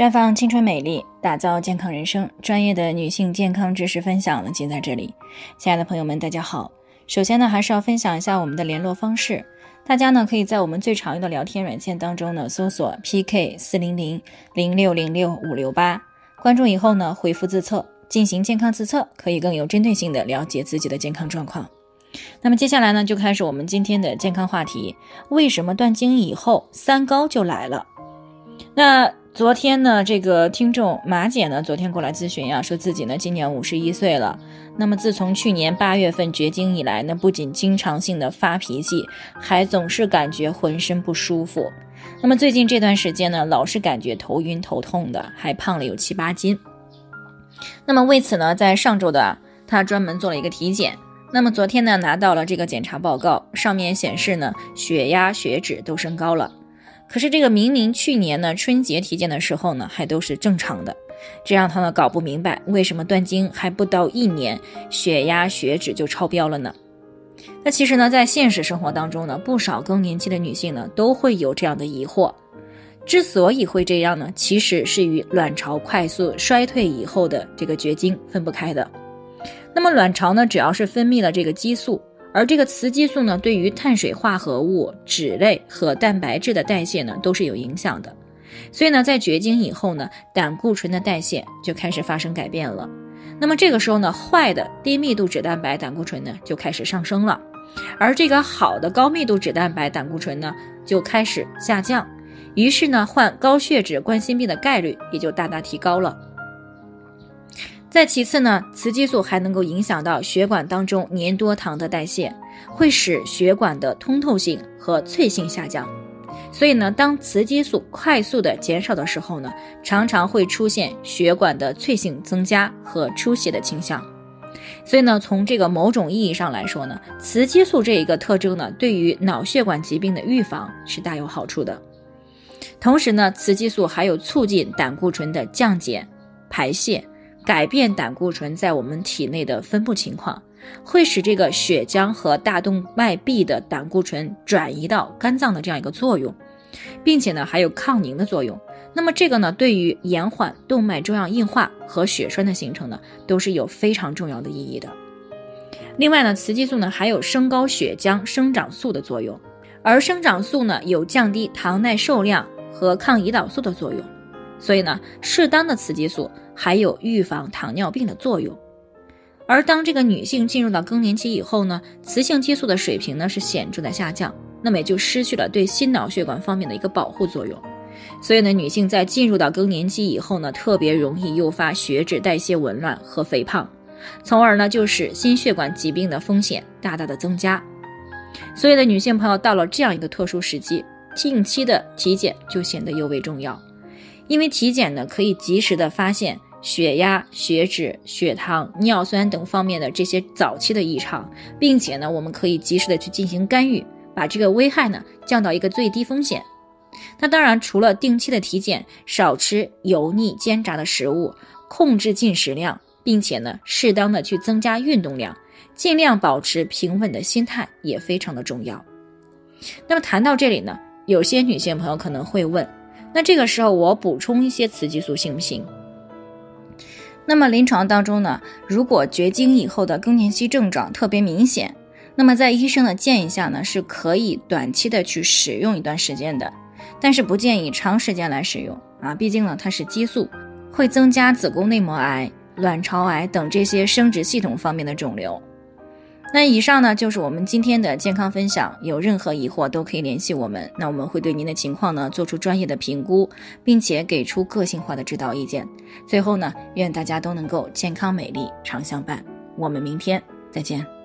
绽放青春美丽，打造健康人生。专业的女性健康知识分享呢，尽在这里。亲爱的朋友们，大家好。首先呢，还是要分享一下我们的联络方式。大家呢，可以在我们最常用的聊天软件当中呢，搜索 PK 四零零零六零六五六八，关注以后呢，回复自测进行健康自测，可以更有针对性的了解自己的健康状况。那么接下来呢，就开始我们今天的健康话题：为什么断经以后三高就来了？那昨天呢，这个听众马姐呢，昨天过来咨询呀，说自己呢今年五十一岁了。那么自从去年八月份绝经以来呢，不仅经常性的发脾气，还总是感觉浑身不舒服。那么最近这段时间呢，老是感觉头晕头痛的，还胖了有七八斤。那么为此呢，在上周的她专门做了一个体检。那么昨天呢，拿到了这个检查报告，上面显示呢，血压、血脂都升高了。可是这个明明去年呢春节体检的时候呢还都是正常的，这让他呢搞不明白为什么断经还不到一年血压血脂就超标了呢？那其实呢在现实生活当中呢不少更年期的女性呢都会有这样的疑惑，之所以会这样呢其实是与卵巢快速衰退以后的这个绝经分不开的。那么卵巢呢只要是分泌了这个激素。而这个雌激素呢，对于碳水化合物、脂类和蛋白质的代谢呢，都是有影响的。所以呢，在绝经以后呢，胆固醇的代谢就开始发生改变了。那么这个时候呢，坏的低密度脂蛋白胆固醇呢，就开始上升了，而这个好的高密度脂蛋白胆固醇呢，就开始下降。于是呢，患高血脂、冠心病的概率也就大大提高了。再其次呢，雌激素还能够影响到血管当中粘多糖的代谢，会使血管的通透性和脆性下降。所以呢，当雌激素快速的减少的时候呢，常常会出现血管的脆性增加和出血的倾向。所以呢，从这个某种意义上来说呢，雌激素这一个特征呢，对于脑血管疾病的预防是大有好处的。同时呢，雌激素还有促进胆固醇的降解、排泄。改变胆固醇在我们体内的分布情况，会使这个血浆和大动脉壁的胆固醇转移到肝脏的这样一个作用，并且呢还有抗凝的作用。那么这个呢对于延缓动脉粥样硬化和血栓的形成呢都是有非常重要的意义的。另外呢，雌激素呢还有升高血浆生长素的作用，而生长素呢有降低糖耐受量和抗胰岛素的作用。所以呢，适当的雌激素还有预防糖尿病的作用。而当这个女性进入到更年期以后呢，雌性激素的水平呢是显著的下降，那么也就失去了对心脑血管方面的一个保护作用。所以呢，女性在进入到更年期以后呢，特别容易诱发血脂代谢紊乱和肥胖，从而呢就使心血管疾病的风险大大的增加。所以呢，女性朋友到了这样一个特殊时期，定期的体检就显得尤为重要。因为体检呢，可以及时的发现血压、血脂、血糖、尿酸等方面的这些早期的异常，并且呢，我们可以及时的去进行干预，把这个危害呢降到一个最低风险。那当然，除了定期的体检，少吃油腻煎炸的食物，控制进食量，并且呢，适当的去增加运动量，尽量保持平稳的心态，也非常的重要。那么谈到这里呢，有些女性朋友可能会问。那这个时候我补充一些雌激素行不行？那么临床当中呢，如果绝经以后的更年期症状特别明显，那么在医生的建议下呢，是可以短期的去使用一段时间的，但是不建议长时间来使用啊，毕竟呢它是激素，会增加子宫内膜癌、卵巢癌等这些生殖系统方面的肿瘤。那以上呢就是我们今天的健康分享，有任何疑惑都可以联系我们，那我们会对您的情况呢做出专业的评估，并且给出个性化的指导意见。最后呢，愿大家都能够健康美丽常相伴。我们明天再见。